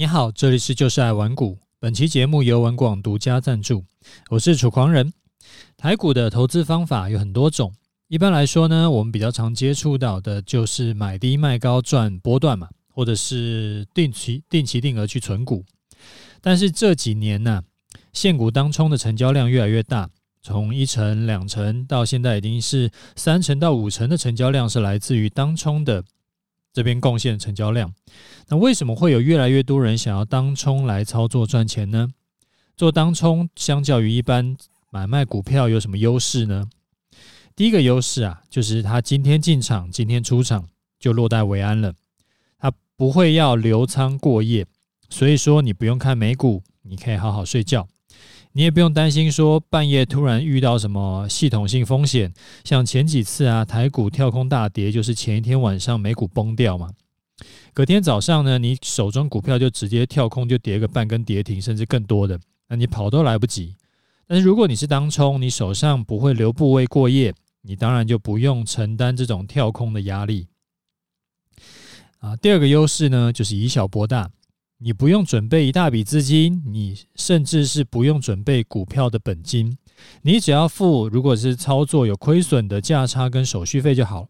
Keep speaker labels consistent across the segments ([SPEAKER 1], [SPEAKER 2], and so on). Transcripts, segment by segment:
[SPEAKER 1] 你好，这里是就是爱玩股。本期节目由玩广独家赞助。我是楚狂人。台股的投资方法有很多种，一般来说呢，我们比较常接触到的就是买低卖高赚波段嘛，或者是定期定期定额去存股。但是这几年呢、现股当冲的成交量越来越大，从一成、两成到现在已经是三成到五成的成交量是来自于当冲的。这边贡献成交量，那为什么会有越来越多人想要当冲来操作赚钱呢？做当冲相较于一般买卖股票有什么优势呢？第一个优势啊，就是他今天进场，今天出场就落袋为安了，他不会要留仓过夜，所以说你不用看美股，你可以好好睡觉。你也不用担心说半夜突然遇到什么系统性风险，像前几次啊，台股跳空大跌，就是前一天晚上美股崩掉嘛，隔天早上呢，你手中股票就直接跳空就跌个半根跌停，甚至更多的，那你跑都来不及。但是如果你是当冲，你手上不会留部位过夜，你当然就不用承担这种跳空的压力。啊，第二个优势呢，就是以小博大。你不用准备一大笔资金，你甚至是不用准备股票的本金，你只要付如果是操作有亏损的价差跟手续费就好。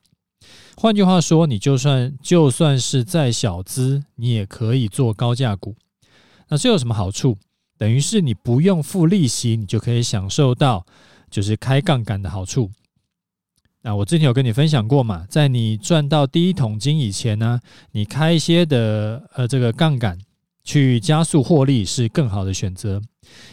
[SPEAKER 1] 换句话说，你就算就算是再小资，你也可以做高价股。那这有什么好处？等于是你不用付利息，你就可以享受到就是开杠杆的好处。那我之前有跟你分享过嘛，在你赚到第一桶金以前呢，你开一些的呃这个杠杆。去加速获利是更好的选择，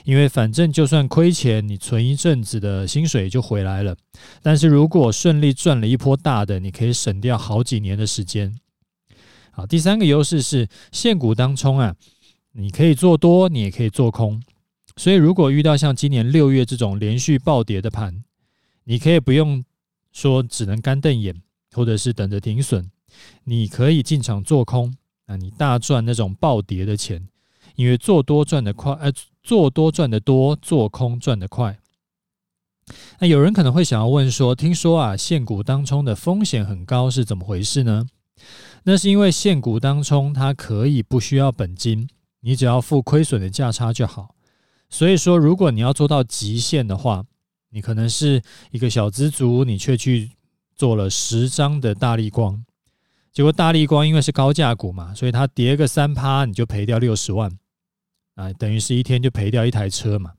[SPEAKER 1] 因为反正就算亏钱，你存一阵子的薪水就回来了。但是如果顺利赚了一波大的，你可以省掉好几年的时间。好，第三个优势是现股当冲啊，你可以做多，你也可以做空。所以如果遇到像今年六月这种连续暴跌的盘，你可以不用说只能干瞪眼，或者是等着停损，你可以进场做空。那你大赚那种暴跌的钱，因为做多赚得快，呃，做多赚得多，做空赚得快。那有人可能会想要问说，听说啊，现股当冲的风险很高，是怎么回事呢？那是因为现股当冲它可以不需要本金，你只要付亏损的价差就好。所以说，如果你要做到极限的话，你可能是一个小资族，你却去做了十张的大力光。结果大立光因为是高价股嘛，所以它跌个三趴，你就赔掉六十万，啊，等于是一天就赔掉一台车嘛。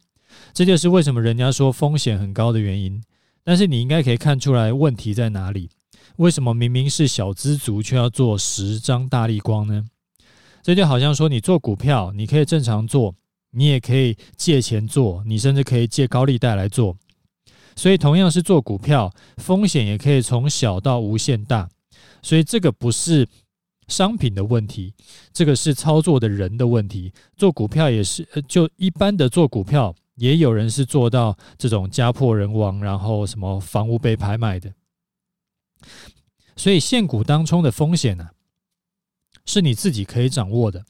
[SPEAKER 1] 这就是为什么人家说风险很高的原因。但是你应该可以看出来问题在哪里？为什么明明是小资族却要做十张大立光呢？这就好像说你做股票，你可以正常做，你也可以借钱做，你甚至可以借高利贷来做。所以同样是做股票，风险也可以从小到无限大。所以这个不是商品的问题，这个是操作的人的问题。做股票也是，就一般的做股票，也有人是做到这种家破人亡，然后什么房屋被拍卖的。所以现股当冲的风险呢，是你自己可以掌握的。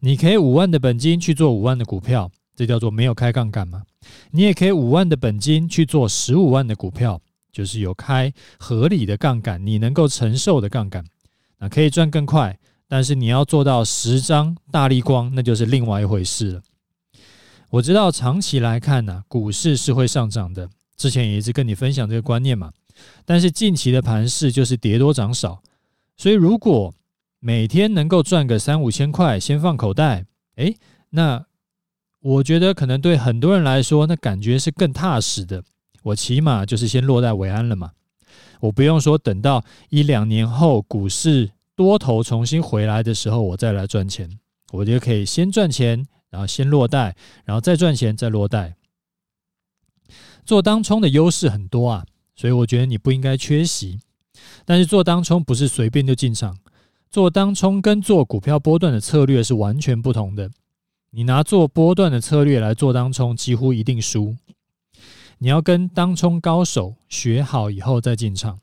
[SPEAKER 1] 你可以五万的本金去做五万的股票，这叫做没有开杠杆嘛。你也可以五万的本金去做十五万的股票。就是有开合理的杠杆，你能够承受的杠杆，那可以赚更快。但是你要做到十张大力光，那就是另外一回事了。我知道长期来看呢，股市是会上涨的，之前也一直跟你分享这个观念嘛。但是近期的盘势就是跌多涨少，所以如果每天能够赚个三五千块，先放口袋，诶，那我觉得可能对很多人来说，那感觉是更踏实的。我起码就是先落袋为安了嘛，我不用说等到一两年后股市多头重新回来的时候，我再来赚钱，我就可以先赚钱，然后先落袋，然后再赚钱，再落袋。做当冲的优势很多啊，所以我觉得你不应该缺席。但是做当冲不是随便就进场，做当冲跟做股票波段的策略是完全不同的。你拿做波段的策略来做当冲，几乎一定输。你要跟当冲高手学好以后再进场。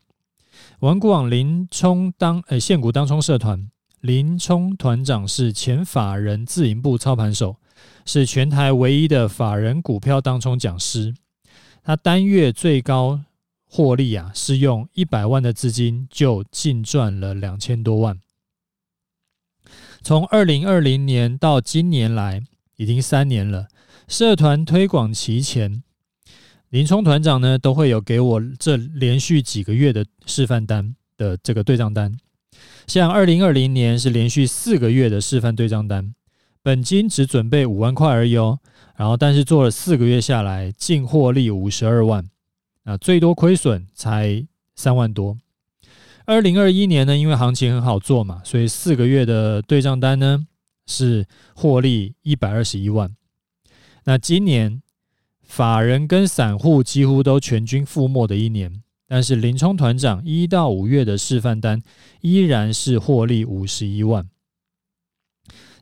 [SPEAKER 1] 玩股网林冲当呃现股当冲社团林冲团长是前法人自营部操盘手，是全台唯一的法人股票当冲讲师。他单月最高获利啊，是用一百万的资金就净赚了两千多万。从二零二零年到今年来，已经三年了。社团推广期前，林冲团长呢都会有给我这连续几个月的示范单的这个对账单。像二零二零年是连续四个月的示范对账单，本金只准备五万块而已哦。然后，但是做了四个月下来，净获利五十二万，啊，最多亏损才三万多。二零二一年呢，因为行情很好做嘛，所以四个月的对账单呢是获利一百二十一万。那今年法人跟散户几乎都全军覆没的一年，但是林冲团长一到五月的示范单依然是获利五十一万。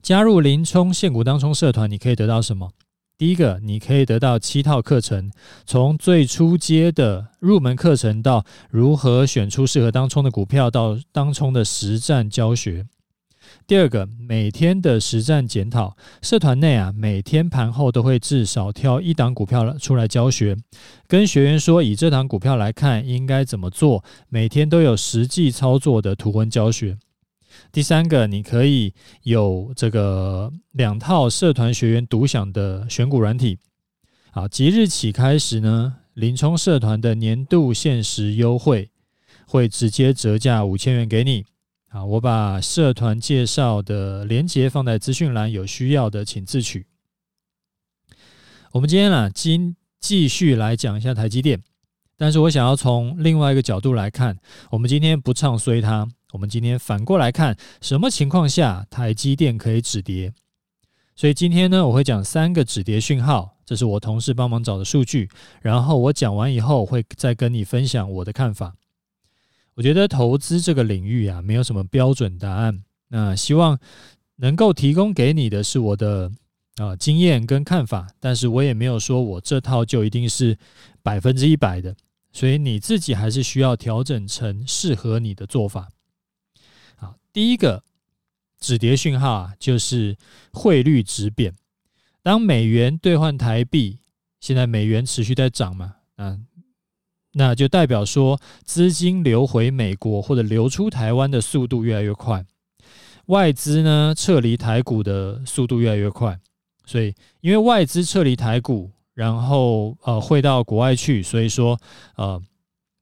[SPEAKER 1] 加入林冲现股当冲社团，你可以得到什么？第一个，你可以得到七套课程，从最初阶的入门课程到如何选出适合当冲的股票，到当冲的实战教学。第二个，每天的实战检讨，社团内啊，每天盘后都会至少挑一档股票出来教学，跟学员说，以这档股票来看应该怎么做，每天都有实际操作的图文教学。第三个，你可以有这个两套社团学员独享的选股软体。好，即日起开始呢，林冲社团的年度限时优惠会直接折价五千元给你。啊，我把社团介绍的链接放在资讯栏，有需要的请自取。我们今天啊，今继续来讲一下台积电，但是我想要从另外一个角度来看，我们今天不唱衰它。我们今天反过来看，什么情况下台积电可以止跌？所以今天呢，我会讲三个止跌讯号，这是我同事帮忙找的数据。然后我讲完以后，会再跟你分享我的看法。我觉得投资这个领域啊，没有什么标准答案。那希望能够提供给你的是我的啊经验跟看法，但是我也没有说我这套就一定是百分之一百的，所以你自己还是需要调整成适合你的做法。好第一个止跌讯号啊，就是汇率值贬。当美元兑换台币，现在美元持续在涨嘛，啊，那就代表说资金流回美国或者流出台湾的速度越来越快，外资呢撤离台股的速度越来越快。所以，因为外资撤离台股，然后呃汇到国外去，所以说呃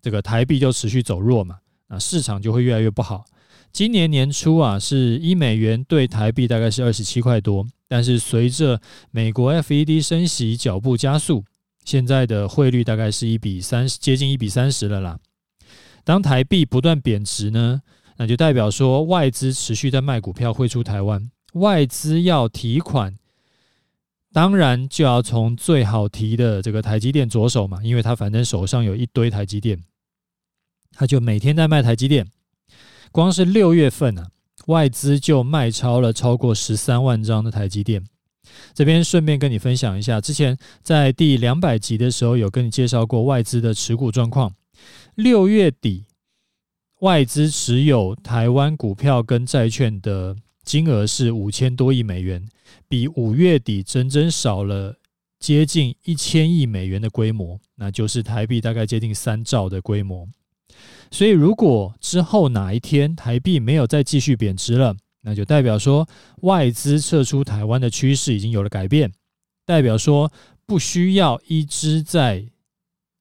[SPEAKER 1] 这个台币就持续走弱嘛，那市场就会越来越不好。今年年初啊，是一美元兑台币大概是二十七块多，但是随着美国 FED 升息脚步加速，现在的汇率大概是一比三十，接近一比三十了啦。当台币不断贬值呢，那就代表说外资持续在卖股票汇出台湾，外资要提款，当然就要从最好提的这个台积电着手嘛，因为他反正手上有一堆台积电，他就每天在卖台积电。光是六月份啊，外资就卖超了超过十三万张的台积电。这边顺便跟你分享一下，之前在第两百集的时候有跟你介绍过外资的持股状况。六月底，外资持有台湾股票跟债券的金额是五千多亿美元，比五月底整整少了接近一千亿美元的规模，那就是台币大概接近三兆的规模。所以，如果之后哪一天台币没有再继续贬值了，那就代表说外资撤出台湾的趋势已经有了改变，代表说不需要一直在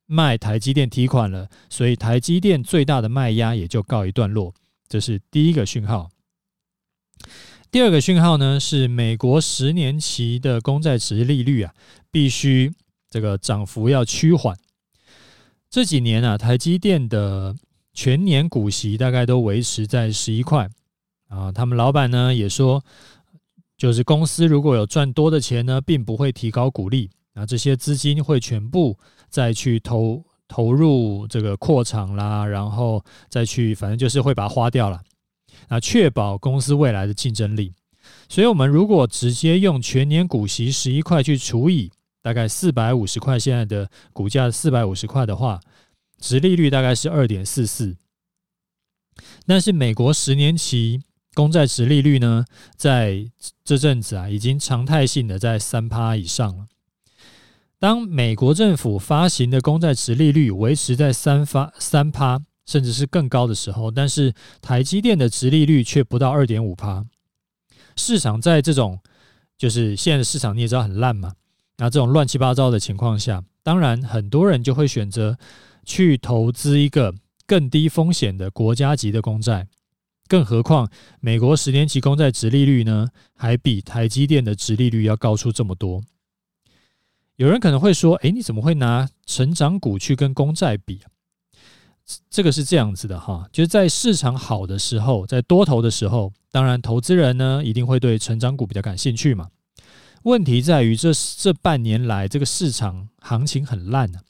[SPEAKER 1] 卖台积电提款了，所以台积电最大的卖压也就告一段落。这是第一个讯号。第二个讯号呢，是美国十年期的公债殖利率啊，必须这个涨幅要趋缓。这几年啊，台积电的全年股息大概都维持在十一块啊。他们老板呢也说，就是公司如果有赚多的钱呢，并不会提高股利啊，这些资金会全部再去投投入这个扩厂啦，然后再去，反正就是会把它花掉了啊，确保公司未来的竞争力。所以，我们如果直接用全年股息十一块去除以。大概四百五十块，现在的股价四百五十块的话，殖利率大概是二点四四。但是美国十年期公债殖利率呢，在这阵子啊，已经常态性的在三趴以上了。当美国政府发行的公债殖利率维持在三发三趴，甚至是更高的时候，但是台积电的殖利率却不到二点五趴。市场在这种就是现在的市场你也知道很烂嘛，那这种乱七八糟的情况下，当然很多人就会选择去投资一个更低风险的国家级的公债。更何况，美国十年期公债殖利率呢，还比台积电的殖利率要高出这么多。有人可能会说：“诶，你怎么会拿成长股去跟公债比？”这个是这样子的哈，就是在市场好的时候，在多头的时候，当然投资人呢一定会对成长股比较感兴趣嘛。问题在于这这半年来这个市场行情很烂呢，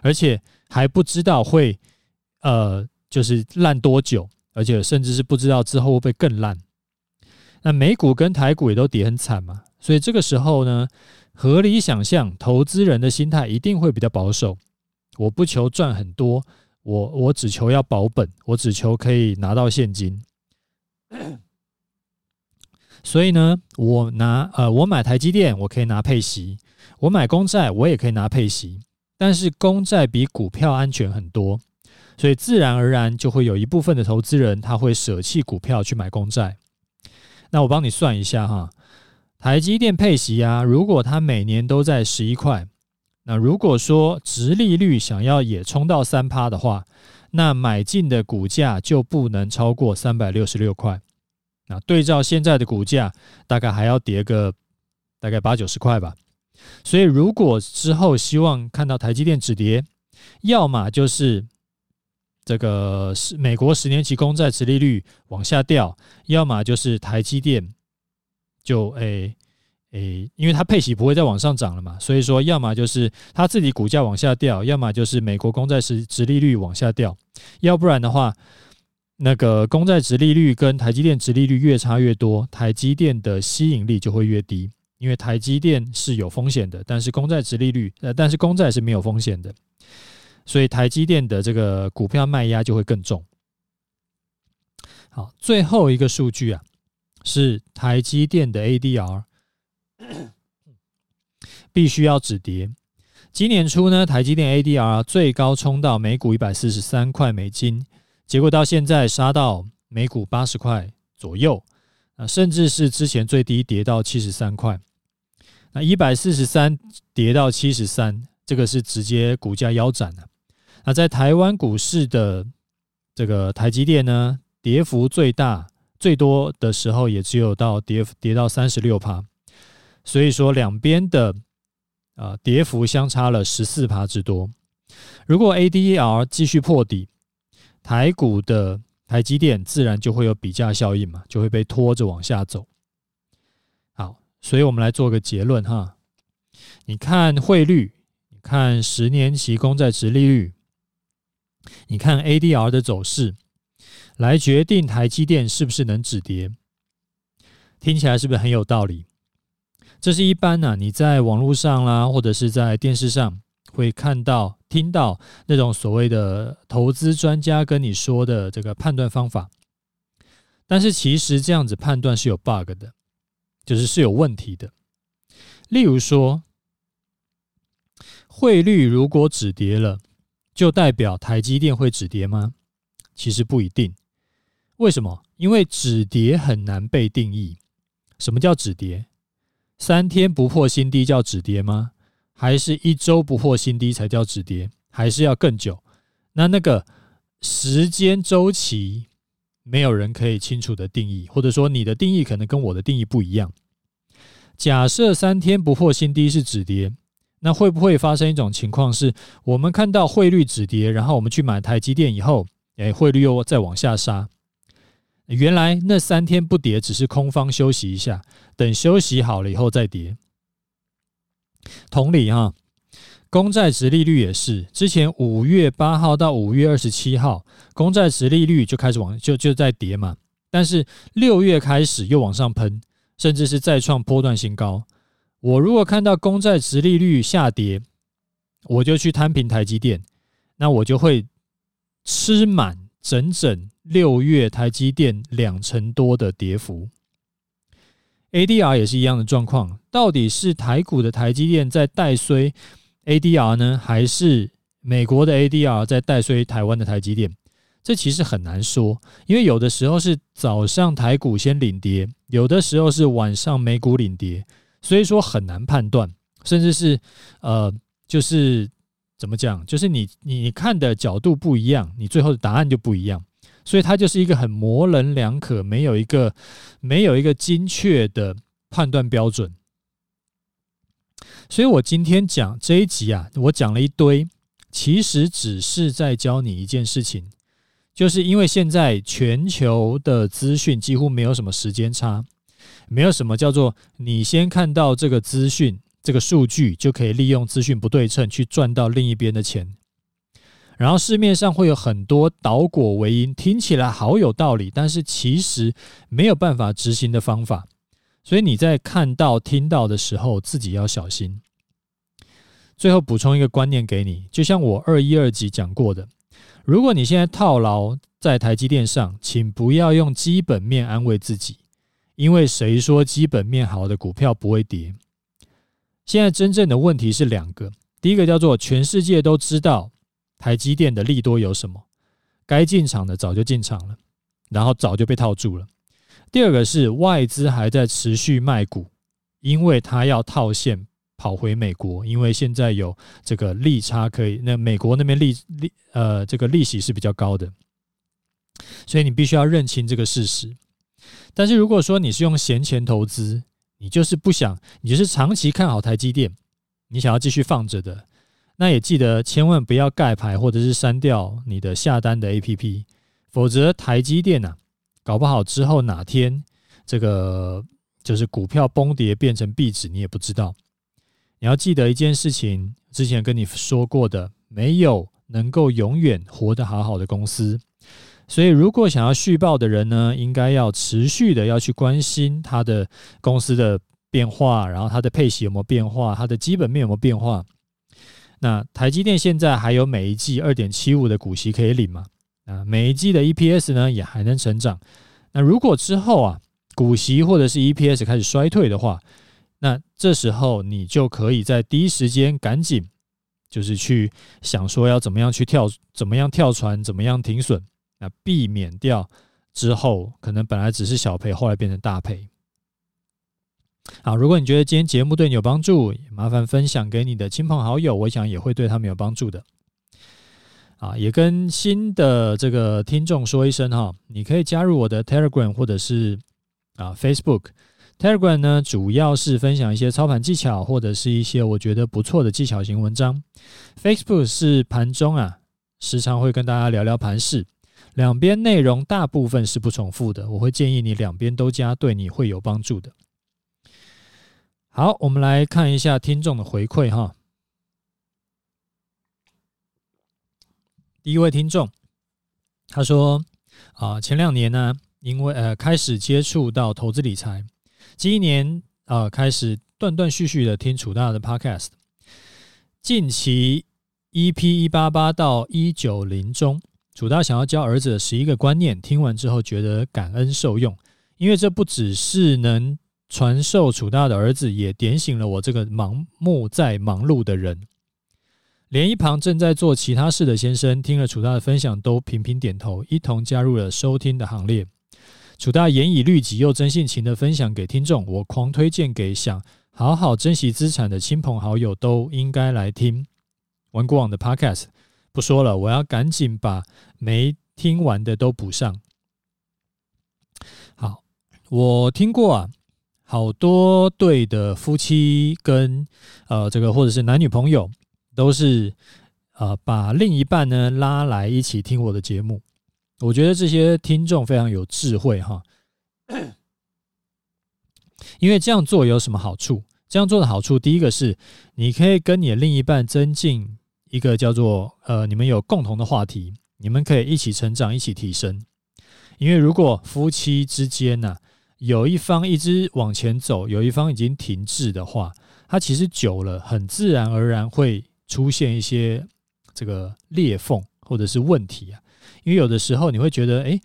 [SPEAKER 1] 而且还不知道会呃就是烂多久。而且甚至是不知道之后会不会更烂。那美股跟台股也都跌很惨嘛，所以这个时候呢，合理想象，投资人的心态一定会比较保守。我不求赚很多，我我只求要保本，我只求可以拿到现金。所以呢，我拿呃，我买台积电，我可以拿配息；我买公债，我也可以拿配息。但是公债比股票安全很多。所以自然而然就会有一部分的投资人，他会舍弃股票去买公债。那我帮你算一下哈，台积电配息啊，如果它每年都在十一块，那如果说殖利率想要也冲到三趴的话，那买进的股价就不能超过三百六十六块。那对照现在的股价，大概还要跌个大概八九十块吧。所以如果之后希望看到台积电止跌，要么就是。这个是美国十年期公债殖利率往下掉，要么就是台积电就诶诶、因为它配息不会再往上涨了嘛，所以说要么就是它自己股价往下掉，要么就是美国公债殖殖利率往下掉，要不然的话，那个公债殖利率跟台积电殖利率越差越多，台积电的吸引力就会越低，因为台积电是有风险的，但是公债殖利率呃，但是公债是没有风险的。所以台积电的这个股票卖压就会更重。好，最后一个数据啊，是台积电的 ADR 必须要止跌。今年初呢，台积电 ADR 最高冲到每股一百四十三块美金，结果到现在杀到每股八十块左右，啊，甚至是之前最低跌到七十三块。那一百四十三跌到七十三，这个是直接股价腰斩了。那在台湾股市的这个台积电呢，跌幅最大最多的时候也只有到跌跌到三十六趴，所以说两边的啊跌幅相差了十四趴之多。如果 A D E R 继续破底，台股的台积电自然就会有比价效应嘛，就会被拖着往下走。好，所以我们来做个结论哈，你看汇率，你看十年期公债殖利率。你看 ADR 的走势，来决定台积电是不是能止跌，听起来是不是很有道理？这是一般呢、你在网络上啦，或者是在电视上会看到、听到那种所谓的投资专家跟你说的这个判断方法。但是其实这样子判断是有 bug 的，就是是有问题的。例如说，汇率如果止跌了。就代表台积电会止跌吗？其实不一定。为什么？因为止跌很难被定义。什么叫止跌？三天不破新低叫止跌吗？还是一周不破新低才叫止跌？还是要更久？那那个时间周期，没有人可以清楚的定义，或者说你的定义可能跟我的定义不一样。假设三天不破新低是止跌。那会不会发生一种情况，是我们看到汇率止跌，然后我们去买台积电以后，诶，汇率又再往下杀？原来那三天不跌，只是空方休息一下，等休息好了以后再跌。同理哈，公债殖利率也是，之前五月八号到五月二十七号，公债殖利率就开始往就就在跌嘛，但是六月开始又往上喷，甚至是再创波段新高。我如果看到公债殖利率下跌，我就去摊平台积电，那我就会吃满整整六月台积电两成多的跌幅。ADR 也是一样的状况，到底是台股的台积电在带衰 ADR 呢，还是美国的 ADR 在带衰台湾的台积电？这其实很难说，因为有的时候是早上台股先领跌，有的时候是晚上美股领跌，所以说很难判断，甚至是呃，就是怎么讲，就是你你看的角度不一样，你最后的答案就不一样，所以它就是一个很模棱两可，没有一个没有一个精确的判断标准。所以我今天讲这一集啊，我讲了一堆，其实只是在教你一件事情。就是因为现在全球的资讯几乎没有什么时间差，没有什么叫做你先看到这个资讯、这个数据就可以利用资讯不对称去赚到另一边的钱。然后市面上会有很多倒果为因，听起来好有道理，但是其实没有办法执行的方法。所以你在看到、听到的时候，自己要小心。最后补充一个观念给你，就像我二一二集讲过的。如果你现在套牢在台积电上，请不要用基本面安慰自己，因为谁说基本面好的股票不会跌？现在真正的问题是两个，第一个叫做全世界都知道台积电的利多有什么，该进场的早就进场了，然后早就被套住了。第二个是外资还在持续卖股，因为他要套现。跑回美国，因为现在有这个利差可以，那美国那边利利呃这个利息是比较高的，所以你必须要认清这个事实。但是如果说你是用闲钱投资，你就是不想，你就是长期看好台积电，你想要继续放着的，那也记得千万不要盖牌或者是删掉你的下单的 APP，否则台积电啊，搞不好之后哪天这个就是股票崩跌变成壁纸，你也不知道。你要记得一件事情，之前跟你说过的，没有能够永远活得好好的公司。所以，如果想要续报的人呢，应该要持续的要去关心他的公司的变化，然后他的配息有没有变化，他的基本面有没有变化。那台积电现在还有每一季二点七五的股息可以领嘛？啊，每一季的 EPS 呢也还能成长。那如果之后啊股息或者是 EPS 开始衰退的话，那这时候你就可以在第一时间赶紧，就是去想说要怎么样去跳，怎么样跳船，怎么样停损，那避免掉之后可能本来只是小赔，后来变成大赔。好，如果你觉得今天节目对你有帮助，麻烦分享给你的亲朋好友，我想也会对他们有帮助的。啊，也跟新的这个听众说一声哈，你可以加入我的 Telegram 或者是啊 Facebook。Telegram 呢，主要是分享一些操盘技巧，或者是一些我觉得不错的技巧型文章。Facebook 是盘中啊，时常会跟大家聊聊盘势，两边内容大部分是不重复的。我会建议你两边都加，对你会有帮助的。好，我们来看一下听众的回馈哈。第一位听众，他说啊，前两年呢，因为呃开始接触到投资理财。今年啊、开始断断续续的听楚大的 Podcast。近期 EP 一八八到一九零中，楚大想要教儿子的十一个观念，听完之后觉得感恩受用，因为这不只是能传授楚大的儿子，也点醒了我这个盲目在忙碌的人。连一旁正在做其他事的先生，听了楚大的分享，都频频点头，一同加入了收听的行列。楚大严以律己又真性情的分享给听众，我狂推荐给想好好珍惜资产的亲朋好友，都应该来听玩过网的 Podcast。不说了，我要赶紧把没听完的都补上。好，我听过啊，好多对的夫妻跟呃这个或者是男女朋友，都是呃把另一半呢拉来一起听我的节目。我觉得这些听众非常有智慧哈，因为这样做有什么好处？这样做的好处，第一个是你可以跟你的另一半增进一个叫做呃，你们有共同的话题，你们可以一起成长，一起提升。因为如果夫妻之间呢，有一方一直往前走，有一方已经停滞的话，它其实久了，很自然而然会出现一些这个裂缝或者是问题啊。因为有的时候你会觉得，哎，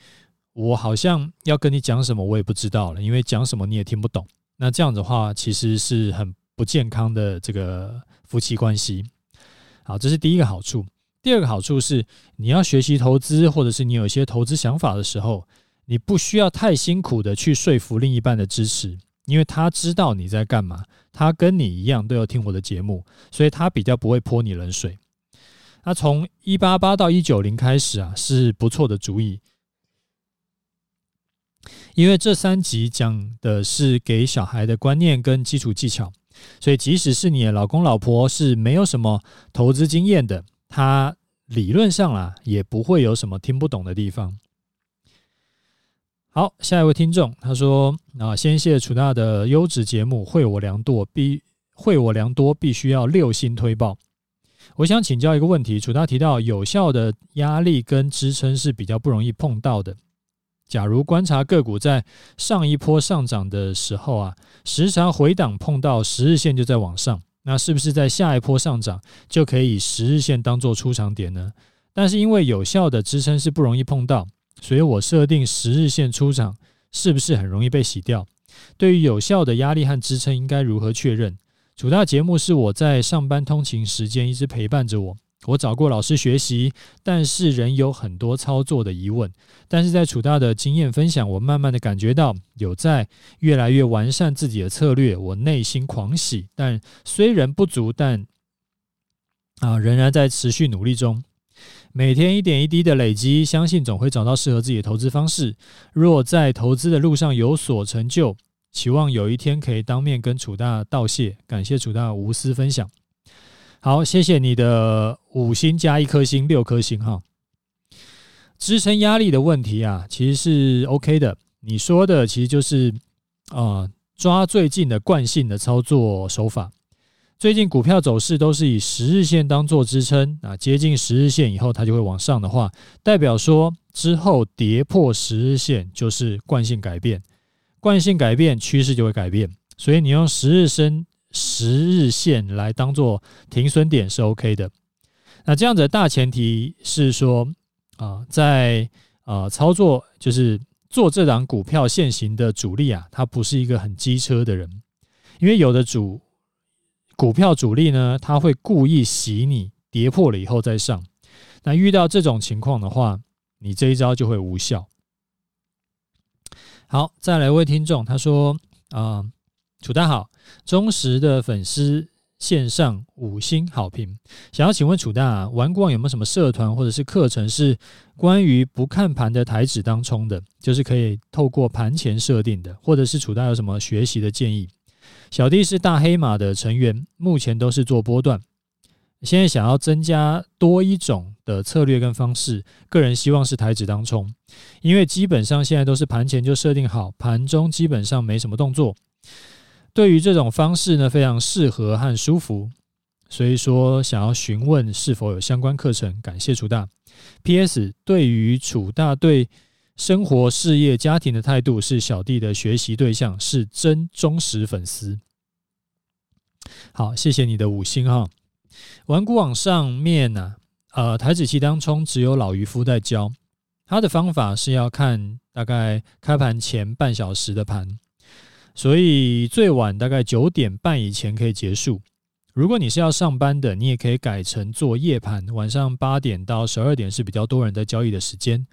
[SPEAKER 1] 我好像要跟你讲什么，我也不知道了，因为讲什么你也听不懂。那这样的话，其实是很不健康的这个夫妻关系。好，这是第一个好处。第二个好处是，你要学习投资，或者是你有一些投资想法的时候，你不需要太辛苦的去说服另一半的支持，因为他知道你在干嘛，他跟你一样都要听我的节目，所以他比较不会泼你冷水。那从一八八到一九零开始啊，是不错的主意，因为这三集讲的是给小孩的观念跟基础技巧，所以即使是你的老公老婆是没有什么投资经验的，他理论上啦也不会有什么听不懂的地方。好，下一位听众他说啊，先谢楚大的优质节目，惠我良多，必惠我良多，必须要六星推爆。我想请教一个问题，楚大提到有效的压力跟支撑是比较不容易碰到的。假如观察个股在上一波上涨的时候啊，时常回档碰到十日线就在往上，那是不是在下一波上涨就可以以十日线当做出场点呢？但是因为有效的支撑是不容易碰到，所以我设定十日线出场，是不是很容易被洗掉？对于有效的压力和支撑，应该如何确认？主大节目是我在上班通勤时间一直陪伴着我。我找过老师学习，但是仍有很多操作的疑问。但是在楚大的经验分享，我慢慢的感觉到有在越来越完善自己的策略，我内心狂喜。但虽然不足，但啊，仍然在持续努力中。每天一点一滴的累积，相信总会找到适合自己的投资方式。若在投资的路上有所成就，期望有一天可以当面跟楚大道谢，感谢楚大无私分享。好，谢谢你的五星加一颗星，六颗星哈。支撑压力的问题啊，其实是 OK 的。你说的其实就是啊、呃，抓最近的惯性的操作手法。最近股票走势都是以十日线当做支撑啊，接近十日线以后它就会往上的话，代表说之后跌破十日线就是惯性改变。惯性改变，趋势就会改变，所以你用十日升十日线来当做停损点是 OK 的。那这样子的大前提是说啊，在啊操作就是做这档股票现行的主力啊，他不是一个很机车的人，因为有的主股票主力呢，他会故意洗你跌破了以后再上。那遇到这种情况的话，你这一招就会无效。好，再来一位听众，他说：“啊、楚大好，忠实的粉丝线上五星好评，想要请问楚大，玩过有没有什么社团或者是课程是关于不看盘的台指当冲的，就是可以透过盘前设定的，或者是楚大有什么学习的建议？小弟是大黑马的成员，目前都是做波段。”现在想要增加多一种的策略跟方式，个人希望是台指当冲，因为基本上现在都是盘前就设定好，盘中基本上没什么动作。对于这种方式呢，非常适合和舒服，所以说想要询问是否有相关课程。感谢楚大。P.S. 对于楚大对生活、事业、家庭的态度是小弟的学习对象，是真忠实粉丝。好，谢谢你的五星哈。玩股网上面呢、呃，台子期当中只有老渔夫在教，他的方法是要看大概开盘前半小时的盘，所以最晚大概九点半以前可以结束。如果你是要上班的，你也可以改成做夜盘，晚上八点到十二点是比较多人在交易的时间。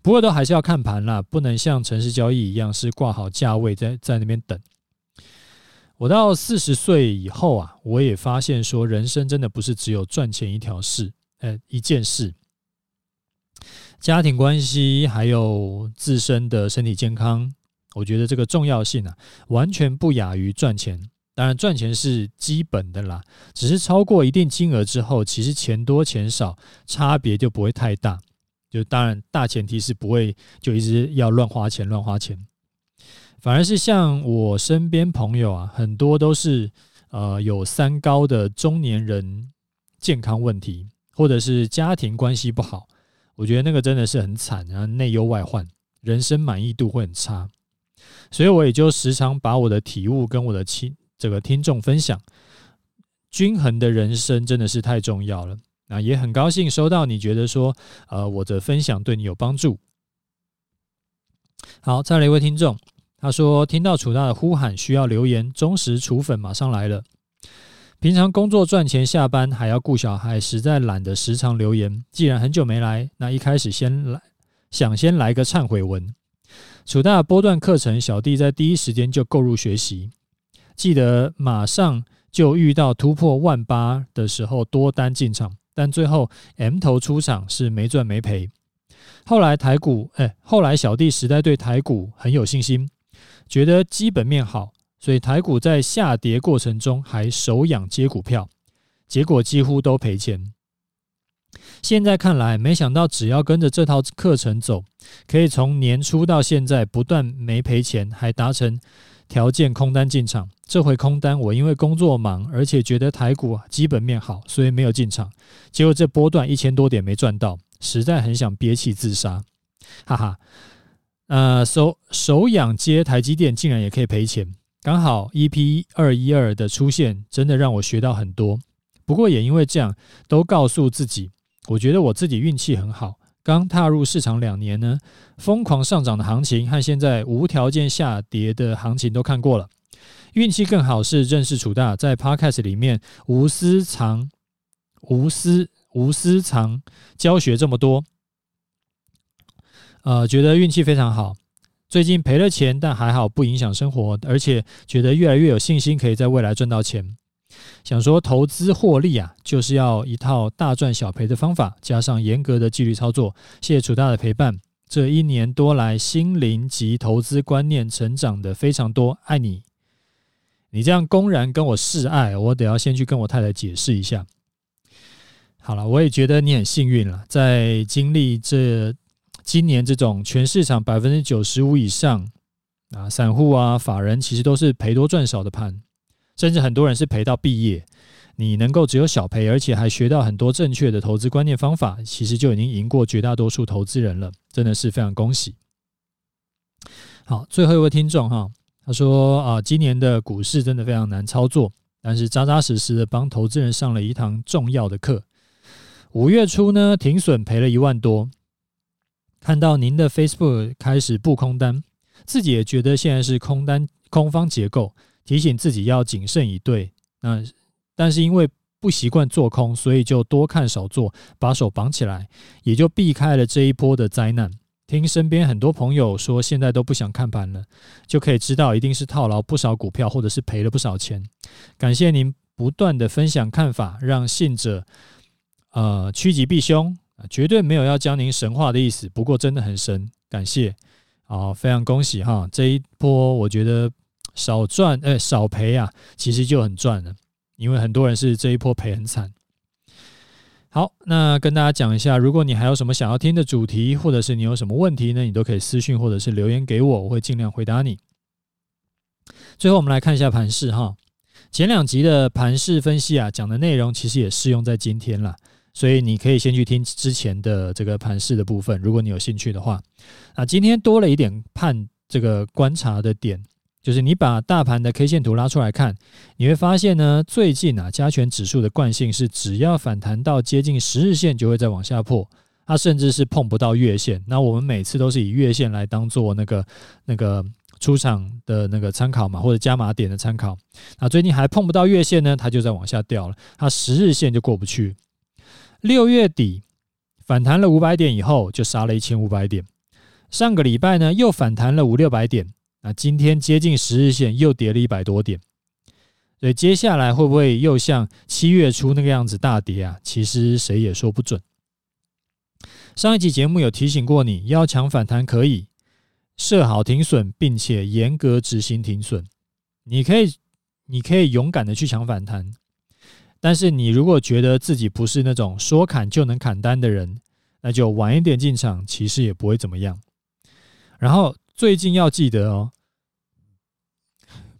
[SPEAKER 1] 不过都还是要看盘啦，不能像城市交易一样是挂好价位在在那边等。我到四十岁以后啊，我也发现说，人生真的不是只有赚钱一条事，呃，一件事，家庭关系还有自身的身体健康，我觉得这个重要性啊，完全不亚于赚钱。当然，赚钱是基本的啦，只是超过一定金额之后，其实钱多钱少差别就不会太大。就当然，大前提是不会就一直要乱花钱，乱花钱。反而是像我身边朋友啊，很多都是呃有三高的中年人，健康问题，或者是家庭关系不好，我觉得那个真的是很惨，然后内忧外患，人生满意度会很差。所以我也就时常把我的体悟跟我的亲这个听众分享，均衡的人生真的是太重要了。那也很高兴收到你觉得说，呃，我的分享对你有帮助。好，再来一位听众。他说：“听到楚大的呼喊，需要留言，忠实楚粉马上来了。平常工作赚钱，下班还要顾小孩，实在懒得时常留言。既然很久没来，那一开始先来，想先来个忏悔文。楚大波段课程，小弟在第一时间就购入学习。记得马上就遇到突破万八的时候，多单进场，但最后 M 头出场是没赚没赔。后来台股，哎，后来小弟实在对台股很有信心，觉得基本面好。所以台股在下跌过程中还手痒接股票，结果几乎都赔钱。现在看来，没想到只要跟着这套课程走，可以从年初到现在不断没赔钱，还达成条件空单进场。这回空单我因为工作忙，而且觉得台股基本面好，所以没有进场。结果这波段一千多点没赚到，实在很想憋气自杀。哈哈，呃，手手痒接台积电竟然也可以赔钱。刚好 EP 二一二的出现，真的让我学到很多。不过也因为这样，都告诉自己，我觉得我自己运气很好。刚踏入市场两年呢，疯狂上涨的行情和现在无条件下跌的行情都看过了。运气更好是认识楚大，在 Podcast 里面无私藏、无私无私藏教学这么多，呃，觉得运气非常好。最近赔了钱，但还好不影响生活，而且觉得越来越有信心，可以在未来赚到钱。想说投资获利啊，就是要一套大赚小赔的方法，加上严格的纪律操作。谢谢楚大的陪伴，这一年多来心灵及投资观念成长的非常多，爱你。你这样公然跟我示爱，我得要先去跟我太太解释一下。好了，我也觉得你很幸运了，在经历这。今年这种全市场百分之九十五以上啊，散户啊、法人其实都是赔多赚少的盘，甚至很多人是赔到毕业。你能够只有小赔，而且还学到很多正确的投资观念方法，其实就已经赢过绝大多数投资人了，真的是非常恭喜。好，最后一位听众哈，他说啊，今年的股市真的非常难操作，但是扎扎实实的帮投资人上了一堂重要的课。五月初呢，停损赔了一万多。看到您的 Facebook 开始布空单，自己也觉得现在是空单空方结构，提醒自己要谨慎以对。那但是因为不习惯做空，所以就多看少做，把手绑起来，也就避开了这一波的灾难。听身边很多朋友说，现在都不想看盘了，就可以知道一定是套牢不少股票，或者是赔了不少钱。感谢您不断的分享看法，让信者呃趋吉避凶。绝对没有要将您神化的意思，不过真的很神，感谢，好，非常恭喜哈！这一波我觉得少赚，哎，少赔啊，其实就很赚了，因为很多人是这一波赔很惨。好，那跟大家讲一下，如果你还有什么想要听的主题，或者是你有什么问题呢，你都可以私讯或者是留言给我，我会尽量回答你。最后我们来看一下盘势哈，前两集的盘势分析啊，讲的内容其实也适用在今天了。所以你可以先去听之前的这个盘势的部分，如果你有兴趣的话。啊，今天多了一点判这个观察的点，就是你把大盘的 K 线图拉出来看，你会发现呢，最近啊加权指数的惯性是只要反弹到接近十日线就会再往下破，它甚至是碰不到月线。那我们每次都是以月线来当做那个那个出场的那个参考嘛，或者加码点的参考。那最近还碰不到月线呢，它就在往下掉了，它十日线就过不去。六月底反弹了五百点以后，就杀了一千五百点。上个礼拜呢，又反弹了五六百点。那今天接近十日线，又跌了一百多点。所以接下来会不会又像七月初那个样子大跌啊？其实谁也说不准。上一集节目有提醒过你，要抢反弹可以设好停损，并且严格执行停损。你可以，你可以勇敢的去抢反弹。但是你如果觉得自己不是那种说砍就能砍单的人，那就晚一点进场，其实也不会怎么样。然后最近要记得哦，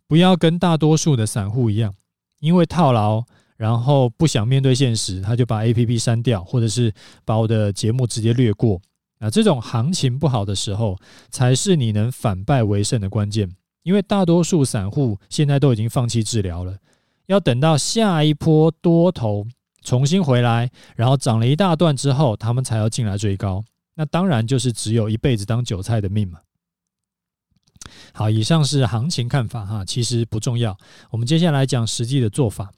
[SPEAKER 1] 不要跟大多数的散户一样，因为套牢，然后不想面对现实，他就把 APP 删掉，或者是把我的节目直接略过。那这种行情不好的时候，才是你能反败为胜的关键。因为大多数散户现在都已经放弃治疗了。要等到下一波多头重新回来，然后涨了一大段之后，他们才要进来追高。那当然就是只有一辈子当韭菜的命嘛。好，以上是行情看法哈，其实不重要。我们接下来讲实际的做法。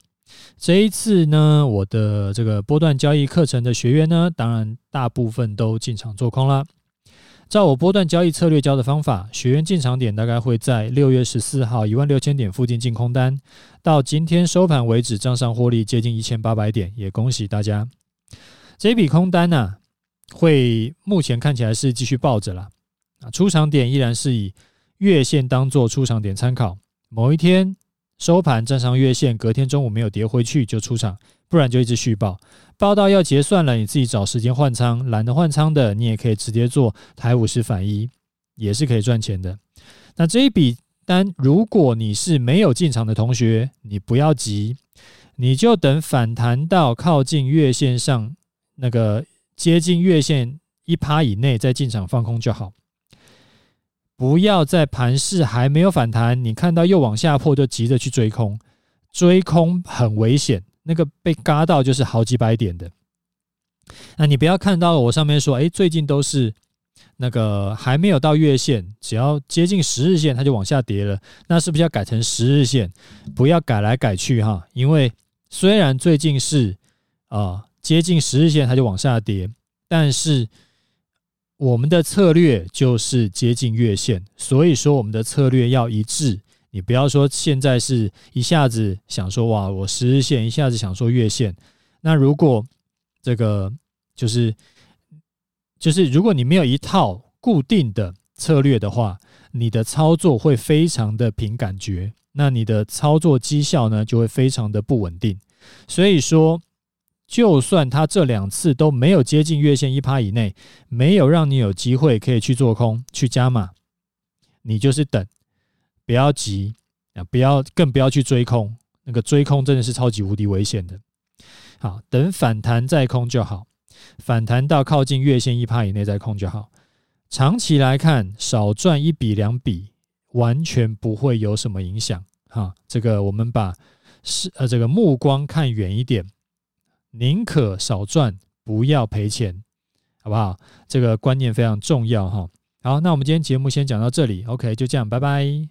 [SPEAKER 1] 这一次呢，我的这个波段交易课程的学员呢，当然大部分都进场做空了。照我波段交易策略教的方法，学员进场点大概会在六月十四号一万六千点附近进空单，到今天收盘为止，账上获利接近一千八百点，也恭喜大家。这笔空单呢、会目前看起来是继续抱着了啊，出场点依然是以月线当做出场点参考，某一天。收盘站上月线，隔天中午没有跌回去就出场，不然就一直续报，报到要结算了，你自己找时间换仓。懒得换仓的，你也可以直接做台五十反一，也是可以赚钱的。那这一笔单，如果你是没有进场的同学，你不要急，你就等反弹到靠近月线上那个接近月线一趴以内再进场放空就好。不要在盘势还没有反弹，你看到又往下破，就急着去追空，追空很危险，那个被嘎到就是好几百点的。那你不要看到我上面说，哎，最近都是那个还没有到月线，只要接近十日线，它就往下跌了。那是不是要改成十日线？不要改来改去哈，因为虽然最近是啊、接近十日线，它就往下跌，但是。我们的策略就是接近月线，所以说我们的策略要一致。你不要说现在是一下子想说哇，我十日线，一下子想说月线。那如果这个就是就是如果你没有一套固定的策略的话，你的操作会非常的凭感觉，那你的操作绩效呢就会非常的不稳定。所以说。就算它这两次都没有接近月线一趴以内，没有让你有机会可以去做空去加码，你就是等，不要急啊，不要更不要去追空，那个追空真的是超级无敌危险的。好，等反弹再空就好，反弹到靠近月线一趴以内再空就好。长期来看，少赚一笔两笔完全不会有什么影响。哈，这个我们把是呃这个目光看远一点。宁可少赚，不要赔钱，好不好？这个观念非常重要哈。好，那我们今天节目先讲到这里，OK，就这样，拜拜。